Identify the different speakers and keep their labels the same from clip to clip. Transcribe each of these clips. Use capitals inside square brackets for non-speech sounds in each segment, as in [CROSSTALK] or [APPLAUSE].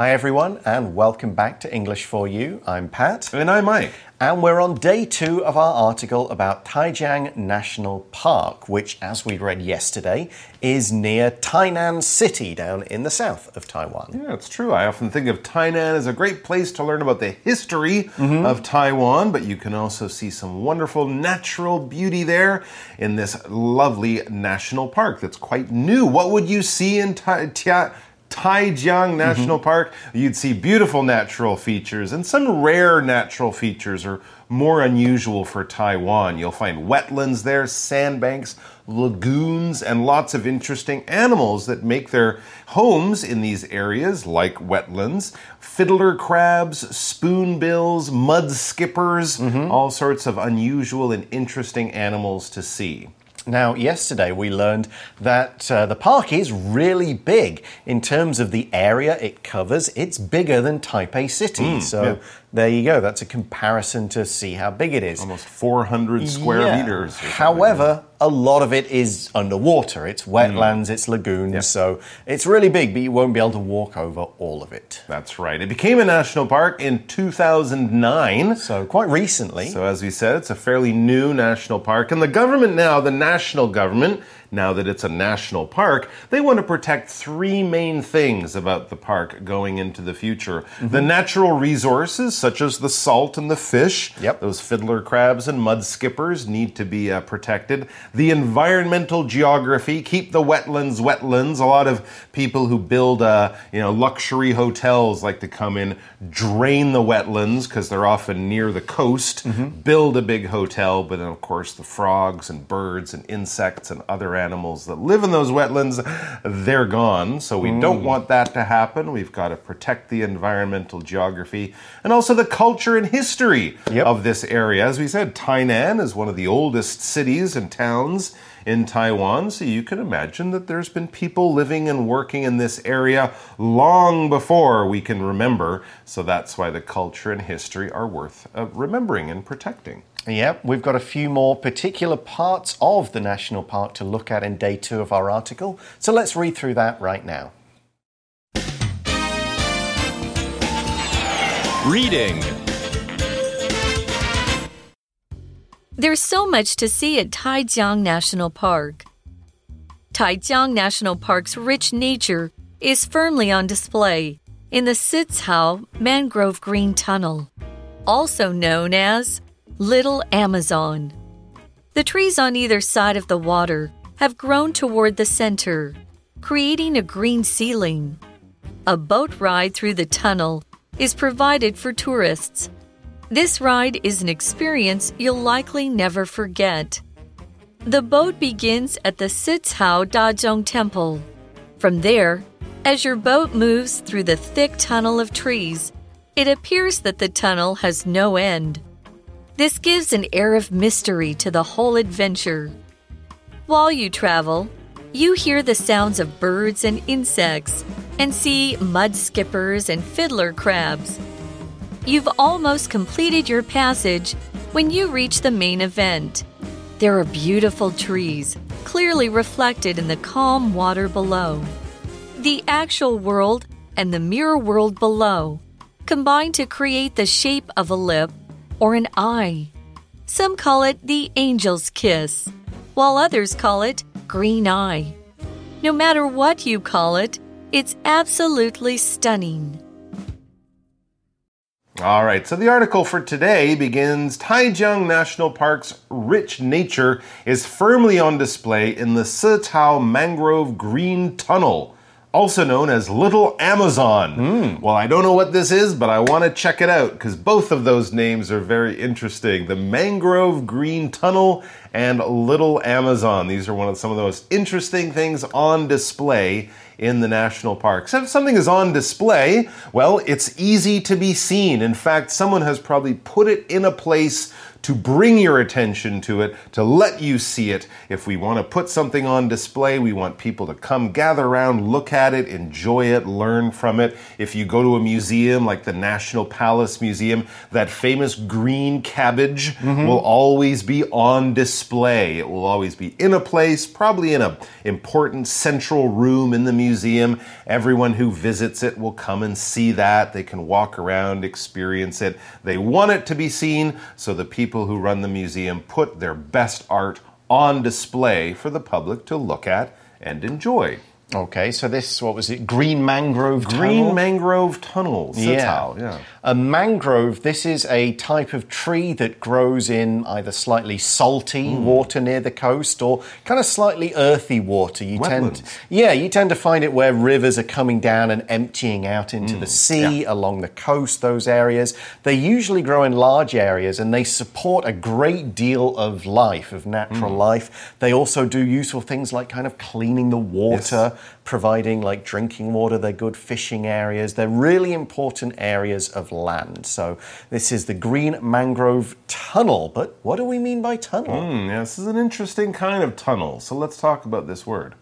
Speaker 1: Hi, everyone, and welcome back to English for You. I'm Pat.
Speaker 2: And I'm Mike.
Speaker 1: And we're on day two of our article about Taijiang National Park, which, as we read yesterday, is near Tainan City down in the south of Taiwan.
Speaker 2: Yeah, it's true. I often think of Tainan as a great place to learn about the history mm -hmm. of Taiwan, but you can also see some wonderful natural beauty there in this lovely national park that's quite new. What would you see in Taijiang? Taijiang National mm -hmm. Park, you'd see beautiful natural features and some rare natural features are more unusual for Taiwan. You'll find wetlands there, sandbanks, lagoons, and lots of interesting animals that make their homes in these areas, like wetlands. Fiddler crabs, spoonbills, mud skippers, mm -hmm. all sorts of unusual and interesting animals to see.
Speaker 1: Now, yesterday we learned that uh, the park is really big in terms of the area it covers. It's bigger than Taipei City. Mm, so yeah. There you go. That's a comparison to see how big it is.
Speaker 2: Almost 400 square yeah. meters.
Speaker 1: However, a lot of it is underwater. It's wetlands, mm. it's lagoons, yep. so it's really big, but you won't be able to walk over all of it.
Speaker 2: That's right. It became a national park in 2009.
Speaker 1: So quite recently.
Speaker 2: So as we said, it's a fairly new national park, and the government now, the national government, now that it's a national park, they want to protect three main things about the park going into the future. Mm -hmm. The natural resources, such as the salt and the fish,
Speaker 1: yep.
Speaker 2: those fiddler crabs and mud skippers, need to be uh, protected. The environmental geography, keep the wetlands wetlands. A lot of people who build, uh, you know, luxury hotels like to come in, drain the wetlands because they're often near the coast, mm -hmm. build a big hotel, but then, of course, the frogs and birds and insects and other animals that live in those wetlands, they're gone. So we mm. don't want that to happen. We've got to protect the environmental geography and also the culture and history yep. of this area. As we said, Tainan is one of the oldest cities and towns in Taiwan, so you can imagine that there's been people living and working in this area long before we can remember. So that's why the culture and history are worth uh, remembering and protecting.
Speaker 1: Yep, we've got a few more particular parts of the national park to look at in day two of our article. So let's read through that right now.
Speaker 3: Reading There's so much to see at Taijiang National Park. Taijiang National Park's rich nature is firmly on display in the Sicao Mangrove Green Tunnel, also known as Little Amazon. The trees on either side of the water have grown toward the center, creating a green ceiling. A boat ride through the tunnel is provided for tourists. This ride is an experience you'll likely never forget. The boat begins at the Sicao Dazhong Temple. From there, as your boat moves through the thick tunnel of trees, it appears that the tunnel has no end. This gives an air of mystery to the whole adventure. While you travel, you hear the sounds of birds and insects and see mud skippers and fiddler crabs. You've almost completed your passage when you reach the main event. There are beautiful trees, clearly reflected in the calm water below. The actual world and the mirror world below combine to create the shape of a lip or an eye. Some call it the angel's kiss, while others call it green eye. No matter what you call it, it's absolutely stunning.
Speaker 2: All right, so the article for today begins Taijiang National Park's rich nature is firmly on display in the Sicao Mangrove Green Tunnel also known as Little Amazon. Mm. Well, I don't know what this is, but I want to check it out because both of those names are very interesting. The Mangrove Green Tunnel and Little Amazon. These are one of some of the most interesting things on display in the national parks. If something is on display, well, it's easy to be seen. In fact, someone has probably put it in a place to bring your attention to it, to let you see it. If we want to put something on display, we want people to come gather around, look at it, enjoy it, learn from it. If you go to a museum like the National Palace Museum, that famous green cabbage mm-hmm. will always be on display. It will always be in a place, probably in a important central room in the museum. Everyone who visits it will come and see that. They can walk around, experience it. They want it to be seen, so the people who run the museum put their best art on display for the public to look at and enjoy.
Speaker 1: Okay, so this, what was it? Green mangrove
Speaker 2: Green
Speaker 1: tunnel?
Speaker 2: mangrove tunnels.
Speaker 1: Yeah.
Speaker 2: yeah.
Speaker 1: A mangrove, this is a type of tree that grows in either slightly salty
Speaker 2: Hmm.
Speaker 1: water near the coast or kind of slightly earthy water. You tend Yeah, you tend to find it where rivers are coming down and emptying out into
Speaker 2: Hmm.
Speaker 1: the sea along the coast, those areas. They usually grow in large areas and they support a great deal of life, of natural
Speaker 2: Hmm.
Speaker 1: life. They also do useful things like kind of cleaning the water providing like drinking water. They're good fishing areas. They're really important areas of land. So this is the Green Mangrove Tunnel. But what do we mean by tunnel?
Speaker 2: Hmm, yeah, this is an interesting kind of tunnel, so let's talk about this word.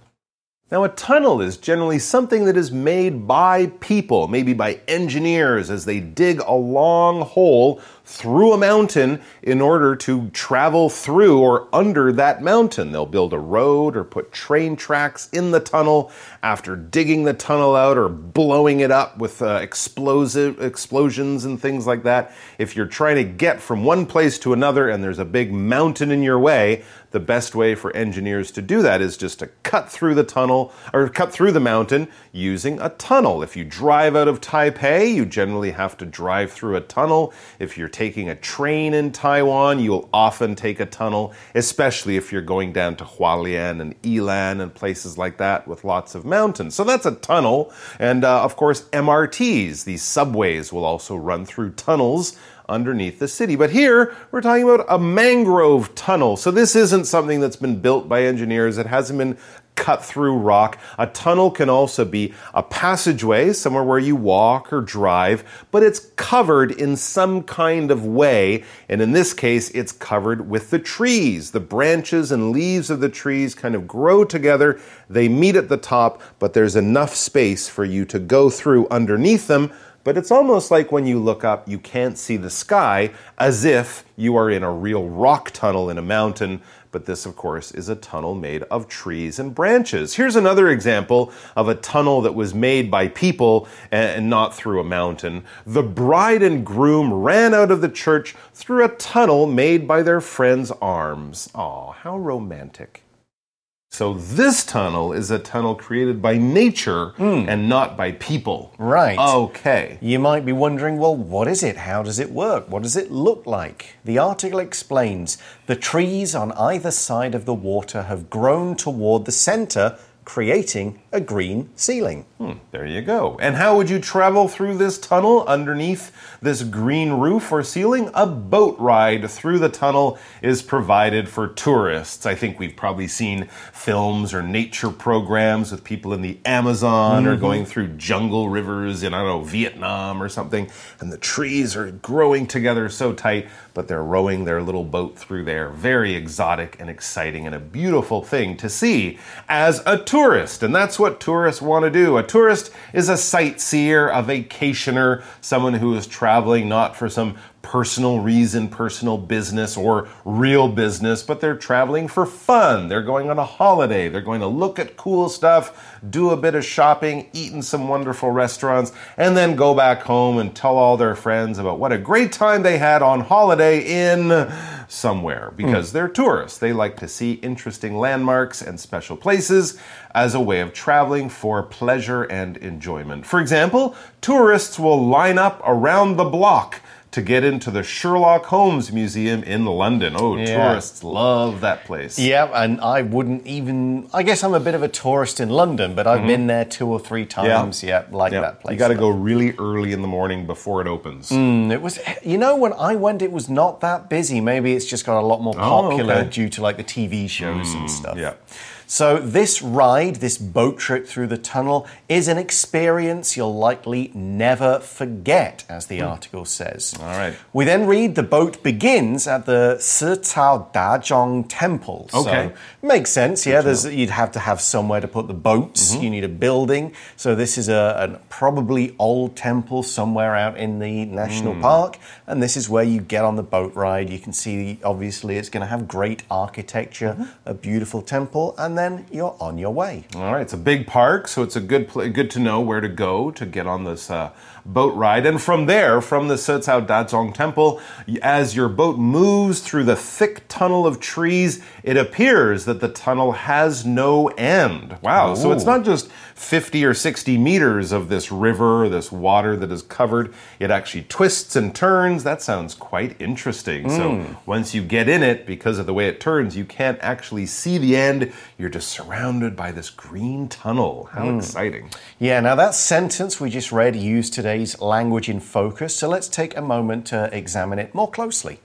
Speaker 2: Now, a tunnel is generally something that is made by people, maybe by engineers, as they dig a long hole through a mountain in order to travel through or under that mountain. They'll build a road or put train tracks in the tunnel after digging the tunnel out or blowing it up with uh, explosive explosions and things like that. If you're trying to get from one place to another and there's a big mountain in your way, the best way for engineers to do that is just to cut through the tunnel or cut through the mountain using a tunnel. If you drive out of Taipei, you generally have to drive through a tunnel. If you're taking a train in Taiwan, you'll often take a tunnel, especially if you're going down to Hualien and Ilan and places like that with lots of mountains. So that's a tunnel. And uh, of course, MRTs, these subways, will also run through tunnels underneath the city. But here we're talking about a mangrove tunnel. So this isn't something that's been built by engineers. It hasn't been cut through rock. A tunnel can also be a passageway, somewhere where you walk or drive, but it's covered in some kind of way. And in this case, it's covered with the trees. The branches and leaves of the trees kind of grow together. They meet at the top, but there's enough space for you to go through underneath them but it's almost like when you look up, you can't see the sky, as if you are in a real rock tunnel in a mountain. But this, of course, is a tunnel made of trees and branches. Here's another example of a tunnel that was made by people and not through a mountain. The bride and groom ran out of the church through a tunnel made by their friend's arms. Aw, how romantic. So, this tunnel is a tunnel created by nature hmm. and not by people.
Speaker 1: Right.
Speaker 2: Okay.
Speaker 1: You might be wondering, well, what is it? How does it work? What does it look like? The article explains the trees on either side of the water have grown toward the center, creating a green ceiling.
Speaker 2: Hmm, there you go. And how would you travel through this tunnel underneath this green roof or ceiling? A boat ride through the tunnel is provided for tourists. I think we've probably seen films or nature programs with people in the Amazon or mm-hmm. going through jungle rivers in, I don't know, Vietnam or something. And the trees are growing together so tight, but they're rowing their little boat through there. Very exotic and exciting and a beautiful thing to see as a tourist. Tourist, and that's what tourists want to do. A tourist is a sightseer, a vacationer, someone who is traveling not for some personal reason, personal business, or real business, but they're traveling for fun. They're going on a holiday. They're going to look at cool stuff, do a bit of shopping, eat in some wonderful restaurants, and then go back home and tell all their friends about what a great time they had on holiday in somewhere hmm. because they're tourists. They like to see interesting landmarks and special places as a way of traveling for pleasure and enjoyment. For example, tourists will line up around the block to get into the Sherlock Holmes Museum in London. Oh,
Speaker 1: Yeah.
Speaker 2: tourists love that place.
Speaker 1: Yeah, and I wouldn't even. I guess I'm a bit of a tourist in London, but I've been there two or three times. Yeah, yeah like
Speaker 2: Yeah.
Speaker 1: that place.
Speaker 2: You got to go really early in the morning before it opens.
Speaker 1: Mm, It was, you know, when I went, it was not that busy. Maybe it's just got a lot more
Speaker 2: Oh,
Speaker 1: popular
Speaker 2: okay.
Speaker 1: due to like the TV shows and stuff.
Speaker 2: yeah.
Speaker 1: So, this ride, this boat trip through the tunnel, is an experience you'll likely never forget, as the hmm. article says.
Speaker 2: All right.
Speaker 1: We then read the boat begins at the Sicao Dazhong Temple.
Speaker 2: Okay.
Speaker 1: So, makes sense, yeah. There's, you'd have to have somewhere to put the boats, mm-hmm. you need a building. So, this is a, a probably old temple somewhere out in the national hmm. park, and this is where you get on the boat ride. You can see, obviously, it's going to have great architecture, mm-hmm. a beautiful temple, and then you're on your way.
Speaker 2: All right, it's a big park, so it's a good good to know where to go to get on this uh, boat ride. And from there, from the Sicao Dazhong Temple, as your boat moves through the thick tunnel of trees, it appears that the tunnel has no end. Wow! So it's not just 50 or 60 meters of this river, this water that is covered. It actually twists and turns. That sounds quite interesting. So once you get in it, because of the way it turns, you can't actually see the end. You're just surrounded by this green tunnel. How exciting!
Speaker 1: Yeah, now that sentence we just read used today's language in focus, so let's take a moment to examine it more closely.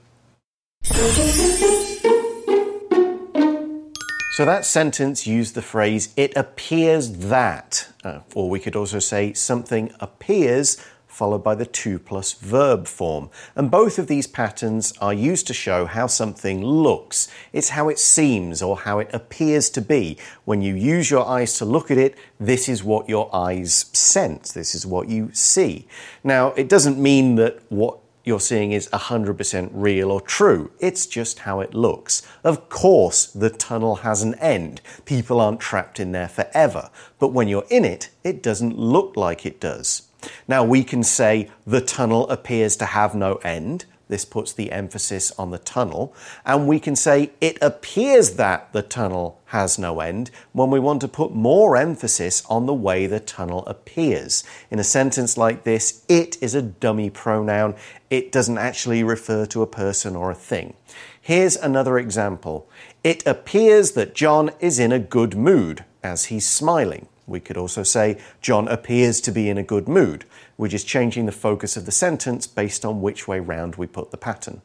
Speaker 1: So that sentence used the phrase, it appears that, uh, or we could also say something appears followed by the to plus verb form. And both of these patterns are used to show how something looks. It's how it seems or how it appears to be. When you use your eyes to look at it, this is what your eyes sense. This is what you see. Now, it doesn't mean that what you're seeing is 100% real or true. It's just how it looks. Of course, the tunnel has an end. People aren't trapped in there forever. But when you're in it, it doesn't look like it does. Now, we can say the tunnel appears to have no end. This puts the emphasis on the tunnel. And we can say it appears that the tunnel has no end when we want to put more emphasis on the way the tunnel appears. In a sentence like this, it is a dummy pronoun. It doesn't actually refer to a person or a thing. Here's another example. It appears that John is in a good mood as he's smiling. We could also say, John appears to be in a good mood. We're just changing the focus of the sentence based on which way round we put the pattern.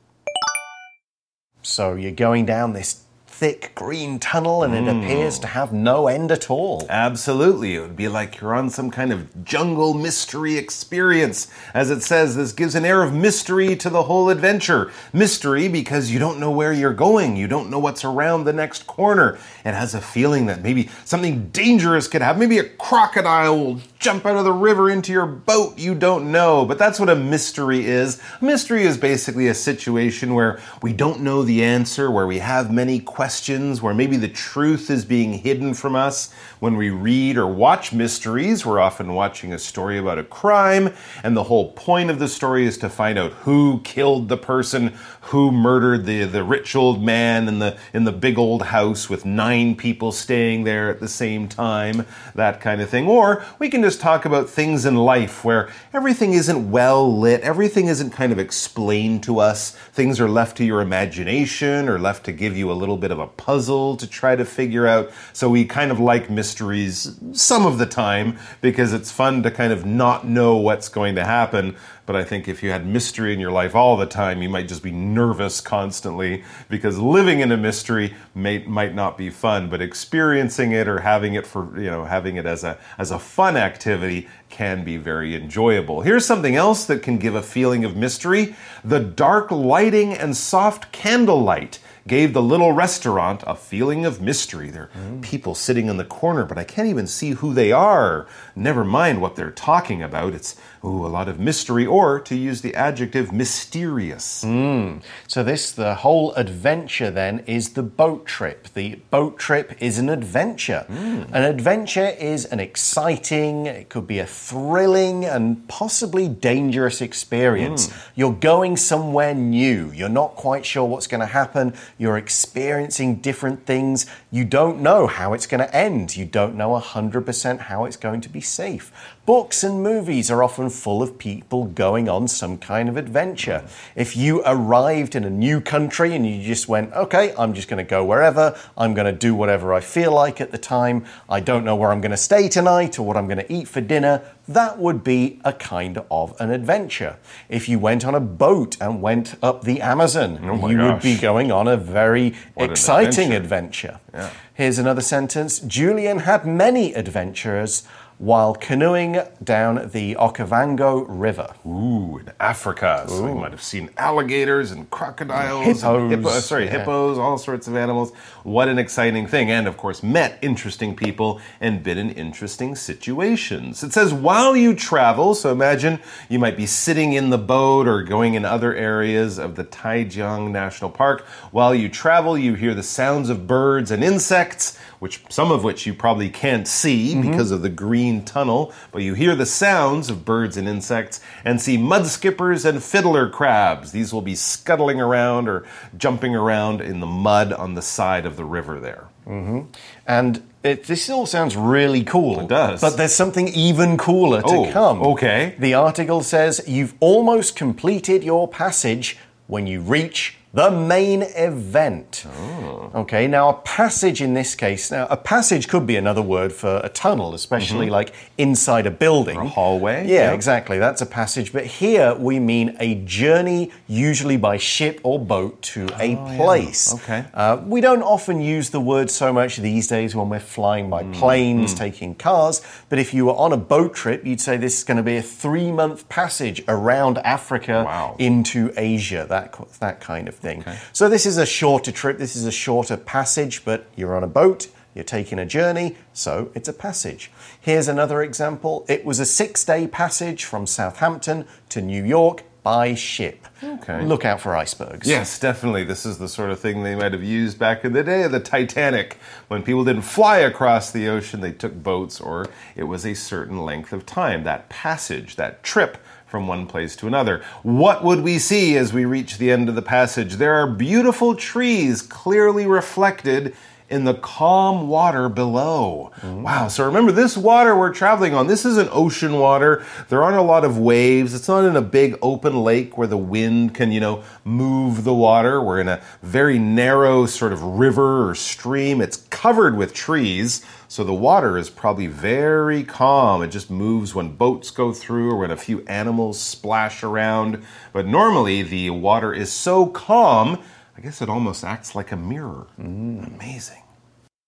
Speaker 1: So you're going down this thick green tunnel and it hmm. appears to have no end at all.
Speaker 2: Absolutely. It would be like you're on some kind of jungle mystery experience. As it says, this gives an air of mystery to the whole adventure. Mystery because you don't know where you're going, you don't know what's around the next corner. It has a feeling that maybe something dangerous could happen. Maybe a crocodile will jump out of the river into your boat. You don't know. But that's what a mystery is. A mystery is basically a situation where we don't know the answer, where we have many questions, where maybe the truth is being hidden from us. When we read or watch mysteries, we're often watching a story about a crime, and the whole point of the story is to find out who killed the person, who murdered the, the rich old man in the in the big old house with nine people staying there at the same time, that kind of thing. Or we can just talk about things in life where everything isn't well lit, everything isn't kind of explained to us. Things are left to your imagination or left to give you a little bit of a puzzle to try to figure out. So we kind of like mysteries some of the time because it's fun to kind of not know what's going to happen. But I think if you had mystery in your life all the time, you might just be nervous constantly because living in a mystery may, might not be fun, but experiencing it or having it for, you know, having it as a, as a fun activity can be very enjoyable. Here's something else that can give a feeling of mystery. The dark lighting and soft candlelight gave the little restaurant a feeling of mystery. There are mm. people sitting in the corner, but I can't even see who they are. Never mind what they're talking about. It's ooh, a lot of mystery, or to use the adjective mysterious. Hmm.
Speaker 1: So this the whole adventure then is the boat trip. The boat trip is an adventure. Hmm. An adventure is an exciting, it could be a thrilling and possibly dangerous experience. Hmm. You're going somewhere new. You're not quite sure what's going to happen. You're experiencing different things. You don't know how it's going to end. You don't know 100% how it's going to be safe. Books and movies are often full of people going on some kind of adventure. If you arrived in a new country and you just went, okay, I'm just going to go wherever, I'm going to do whatever I feel like at the time, I don't know where I'm going to stay tonight or what I'm going to eat for dinner, that would be a kind of an adventure. If you went on a boat and went up the Amazon,
Speaker 2: Oh
Speaker 1: you would be going on a very
Speaker 2: an
Speaker 1: exciting
Speaker 2: adventure.
Speaker 1: adventure. Here's another sentence Julian had many adventures while canoeing down the Okavango River.
Speaker 2: Ooh, in Africa. So you might have seen alligators and crocodiles,
Speaker 1: Hippos,
Speaker 2: and hippo, sorry,
Speaker 1: yeah.
Speaker 2: hippos, all sorts of animals. What an exciting thing. And of course, met interesting people and been in interesting situations. It says, while you travel, so imagine you might be sitting in the boat or going in other areas of the Taijiang National Park. While you travel, you hear the sounds of birds and insects, which some of which you probably can't see
Speaker 1: Mm-hmm.
Speaker 2: because of the green tunnel, but you hear the sounds of birds and insects and see mud skippers and fiddler crabs. These will be scuttling around or jumping around in the mud on the side of the river there. Mm-hmm.
Speaker 1: And it, this all sounds really cool. It
Speaker 2: does.
Speaker 1: But there's something even cooler to
Speaker 2: Oh,
Speaker 1: come.
Speaker 2: okay.
Speaker 1: The article says you've almost completed your passage when you reach the main event.
Speaker 2: Oh.
Speaker 1: Okay, now a passage in this case, now a passage could be another word for a tunnel, especially like inside a building.
Speaker 2: Mm-hmm. a hallway,
Speaker 1: Yeah,
Speaker 2: yeah.
Speaker 1: exactly. That's a passage. But here we mean a journey, usually by ship or boat, to a place.
Speaker 2: Oh, Okay.
Speaker 1: Uh, we don't often use the word so much these days when we're flying by
Speaker 2: Mm,
Speaker 1: planes, taking cars. But if you were on a boat trip, you'd say this is going to be a three month passage around Africa
Speaker 2: Wow.
Speaker 1: into Asia, that, that kind of thing. So this is a shorter trip, this is a shorter passage, but you're on a boat. You're taking a journey, so it's a passage. Here's another example. It was a six day passage from Southampton to New York by ship.
Speaker 2: Okay.
Speaker 1: Look out for icebergs.
Speaker 2: Yes, definitely. This is the sort of thing they might have used back in the day of the Titanic. When people didn't fly across the ocean, they took boats, or it was a certain length of time. That passage, that trip from one place to another. What would we see as we reach the end of the passage? There are beautiful trees clearly reflected in the calm water below. Wow. So remember, this water we're traveling on, this isn't ocean water. There aren't a lot of waves. It's not in a big open lake where the wind can, you know, move the water. We're in a very narrow sort of river or stream. It's covered with trees. So the water is probably very calm. It just moves when boats go through or when a few animals splash around. But normally the water is so calm, I guess it almost acts like a mirror. Amazing.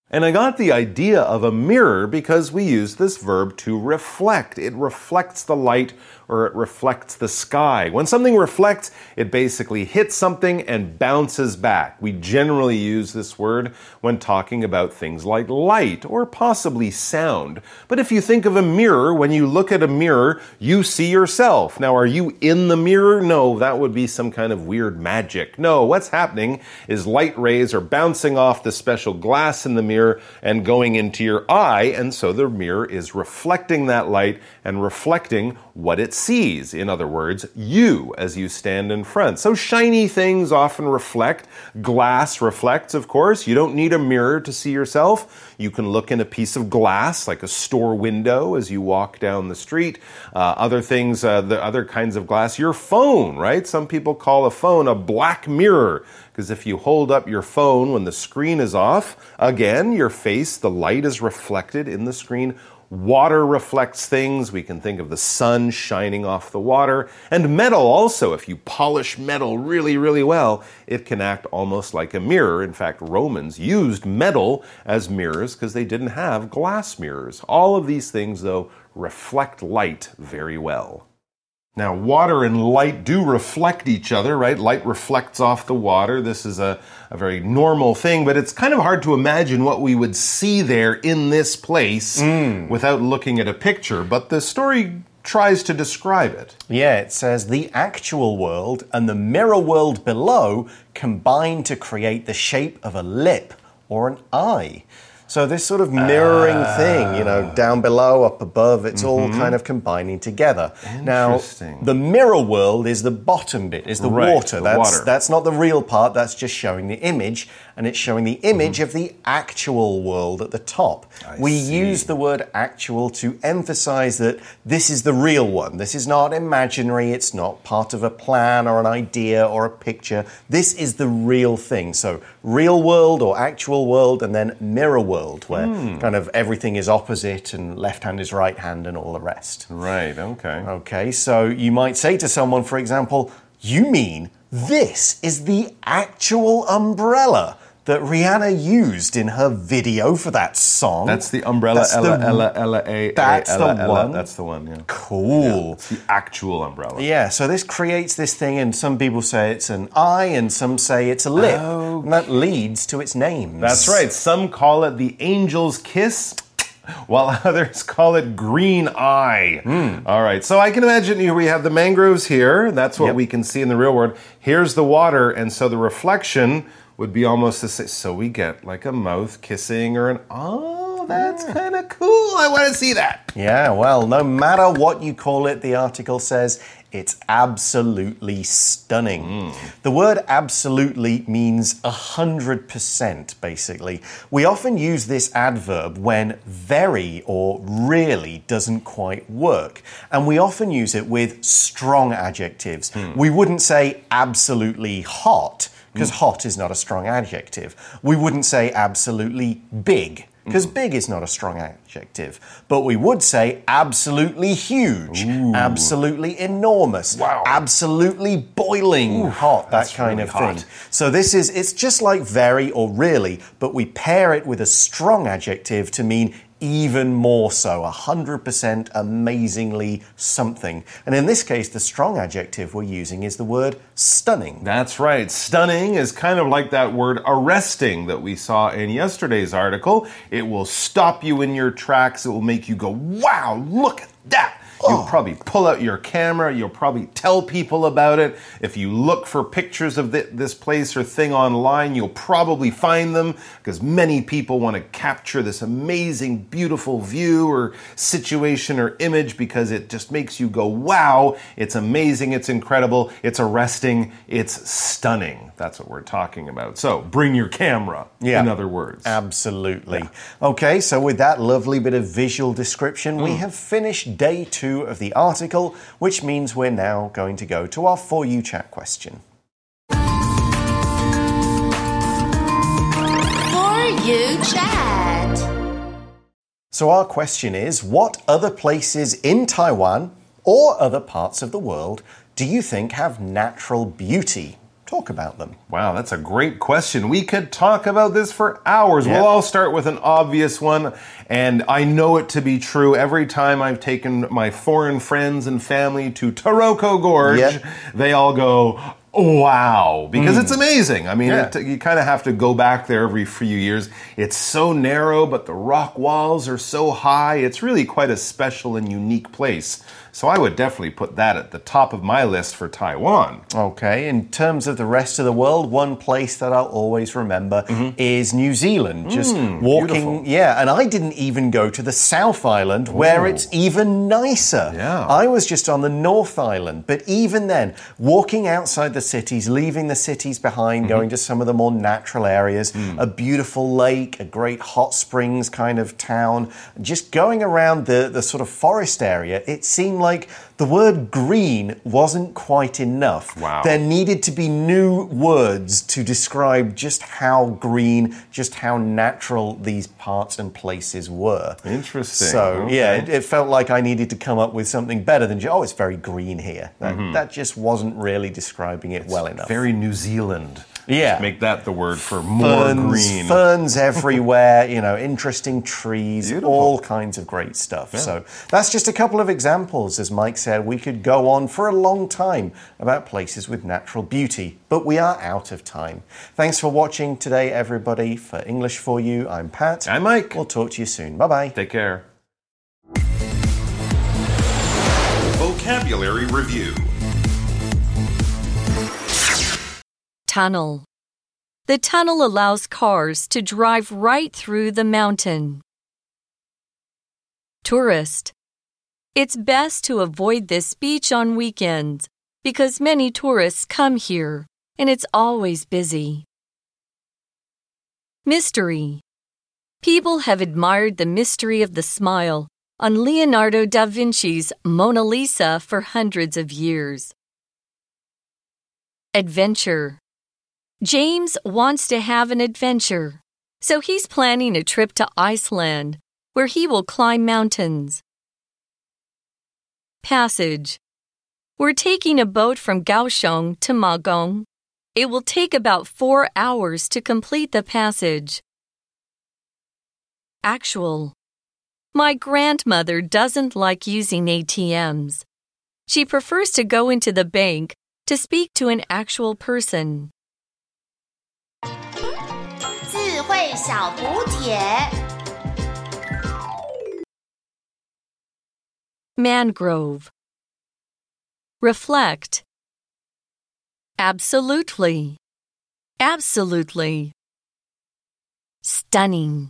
Speaker 2: And I got the idea of a mirror because we use this verb to reflect. It reflects the light or it reflects the sky. When something reflects, it basically hits something and bounces back. We generally use this word when talking about things like light or possibly sound. But if you think of a mirror, when you look at a mirror, you see yourself. Now, are you in the mirror? No, that would be some kind of weird magic. No, what's happening is light rays are bouncing off the special glass in the mirror and going into your eye, and so the mirror is reflecting that light and reflecting what it sees. In other words, you as you stand in front. So shiny things often reflect. Glass reflects, of course. You don't need a mirror to see yourself. You can look in a piece of glass, like a store window, as you walk down the street. Uh, other things, uh, the other kinds of glass, your phone, right? Some people call a phone a black mirror because if you hold up your phone when the screen is off, again, your face, the light is reflected in the screen. Water reflects things. We can think of the sun shining off the water. And metal also, if you polish metal really, really well, it can act almost like a mirror. In fact, Romans used metal as mirrors because they didn't have glass mirrors. All of these things, though, reflect light very well. Now, water and light do reflect each other, right? Light reflects off the water. This is a, a very normal thing, but it's kind of hard to imagine what we would see there in this place mm. without looking at a picture. But the story tries to describe it.
Speaker 1: Yeah, it says the actual world and the mirror world below combine to create the shape of a lip or an eye. So this sort of mirroring ah. thing, you know, down below, up above, it's all mm-hmm. kind of combining together. Now, the mirror world is the bottom bit, is the
Speaker 2: Right,
Speaker 1: water.
Speaker 2: the
Speaker 1: that's
Speaker 2: water.
Speaker 1: that's not the real part. That's just showing the image, and it's showing the mm-hmm. image of the actual world at the top. we
Speaker 2: see.
Speaker 1: use the word actual to emphasize that this is the real one. This is not imaginary. It's not part of a plan or an idea or a picture. This is the real thing. So real world or actual world, and then mirror world, where hmm. kind of everything is opposite and left hand is right hand and all the rest.
Speaker 2: Right, okay.
Speaker 1: Okay, so you might say to someone, for example, you mean this is the actual umbrella that Rihanna used in her video for that song?
Speaker 2: That's the umbrella,
Speaker 1: That's
Speaker 2: Ella,
Speaker 1: the-
Speaker 2: Ella, Ella, A, A,
Speaker 1: That's
Speaker 2: Ella,
Speaker 1: the
Speaker 2: Ella.
Speaker 1: one.
Speaker 2: That's the one, yeah.
Speaker 1: cool.
Speaker 2: It's the actual umbrella.
Speaker 1: Yeah, so this creates this thing, and some people say it's an eye, and some say it's a lip. And that leads to its name.
Speaker 2: That's right. Some call it the angel's kiss. While [LAUGHS] others call it green eye.
Speaker 1: Hmm.
Speaker 2: All right. So I can imagine here we have the mangroves here. That's what
Speaker 1: Yep.
Speaker 2: we can see in the real world. Here's the water. And so the reflection would be almost the same. So we get like a mouth kissing or an, oh, that's kind of cool. I want to see that.
Speaker 1: Yeah, well, no matter what you call it, the article says it's absolutely stunning. Mm. The word absolutely means a hundred percent, basically. We often use this adverb when very or really doesn't quite work. And we often use it with strong adjectives. Hmm. We wouldn't say absolutely hot, because hot is not a strong adjective. We wouldn't say absolutely big because big is not a strong adjective. But we would say absolutely huge, absolutely enormous,
Speaker 2: Wow.
Speaker 1: absolutely boiling hot, that kind
Speaker 2: really
Speaker 1: of
Speaker 2: hot.
Speaker 1: thing. So this is, it's just like very or really, but we pair it with a strong adjective to mean even more so, 100% amazingly something. And in this case, the strong adjective we're using is the word stunning.
Speaker 2: That's right. Stunning is kind of like that word arresting that we saw in yesterday's article. It will stop you in your tracks. It will make you go, wow, look at that. You'll oh. probably pull out your camera. You'll probably tell people about it. If you look for pictures of thi- this place or thing online, you'll probably find them because many people want to capture this amazing, beautiful view or situation or image because it just makes you go, wow, it's amazing, it's incredible, it's arresting, it's stunning. That's what we're talking about. So bring your camera,
Speaker 1: Yeah.
Speaker 2: in other words.
Speaker 1: Absolutely. Okay, so with that lovely bit of visual description, we mm. have finished day two of the article, which means we're now going to go to our For You chat question.
Speaker 4: For you chat.
Speaker 1: So, our question is What other places in Taiwan or other parts of the world do you think have natural beauty? Talk about them.
Speaker 2: Wow, that's a great question. We could talk about this for hours.
Speaker 1: Yeah.
Speaker 2: We'll all start with an obvious one, and I know it to be true. Every time I've taken my foreign friends and family to Taroko Gorge,
Speaker 1: Yeah.
Speaker 2: they all go, Wow, because hmm. it's amazing. I mean,
Speaker 1: Yeah.
Speaker 2: it, you kind of have to go back there every few years. It's so narrow, but the rock walls are so high. It's really quite a special and unique place. So I would definitely put that at the top of my list for Taiwan.
Speaker 1: Okay, in terms of the rest of the world, one place that I'll always remember mm-hmm. is New Zealand. Just mm, walking,
Speaker 2: beautiful.
Speaker 1: yeah, and I didn't even go to the South Island where it's even nicer.
Speaker 2: Yeah.
Speaker 1: I was just on the North Island, but even then, walking outside the cities, leaving the cities behind, mm-hmm. going to some of the more natural areas, mm. a beautiful lake, a great hot springs kind of town, just going around the, the sort of forest area, it seemed like the word green wasn't quite enough.
Speaker 2: Wow.
Speaker 1: There needed to be new words to describe just how green, just how natural these parts and places were.
Speaker 2: Interesting.
Speaker 1: So,
Speaker 2: Okay.
Speaker 1: yeah, it, it felt like I needed to come up with something better than, ju- oh, it's very green here. That, mm-hmm. that just wasn't really describing it well enough.
Speaker 2: Very New Zealand.
Speaker 1: Yeah.
Speaker 2: Just make that the word for more
Speaker 1: ferns,
Speaker 2: green.
Speaker 1: ferns [LAUGHS] everywhere, you know, interesting trees,
Speaker 2: Beautiful.
Speaker 1: all kinds of great stuff. So that's just a couple of examples. As Mike said, we could go on for a long time about places with natural beauty, but we are out of time. Thanks for watching today, everybody. For English for You, I'm Pat.
Speaker 2: I'm Mike.
Speaker 1: We'll talk to you soon. Bye bye.
Speaker 2: Take care.
Speaker 5: Vocabulary Review
Speaker 3: tunnel, The tunnel allows cars to drive right through the mountain. Tourist. It's best to avoid this beach on weekends because many tourists come here and it's always busy. Mystery. People have admired the mystery of the smile on Leonardo da Vinci's Mona Lisa for hundreds of years. Adventure. James wants to have an adventure, so he's planning a trip to Iceland where he will climb mountains. Passage. We're taking a boat from Kaohsiung to Magong. It will take about four hours to complete the passage. Actual. My grandmother doesn't like using ATMs. She prefers to go into the bank to speak to an actual person. Mangrove. Reflect. Absolutely. Absolutely. Stunning.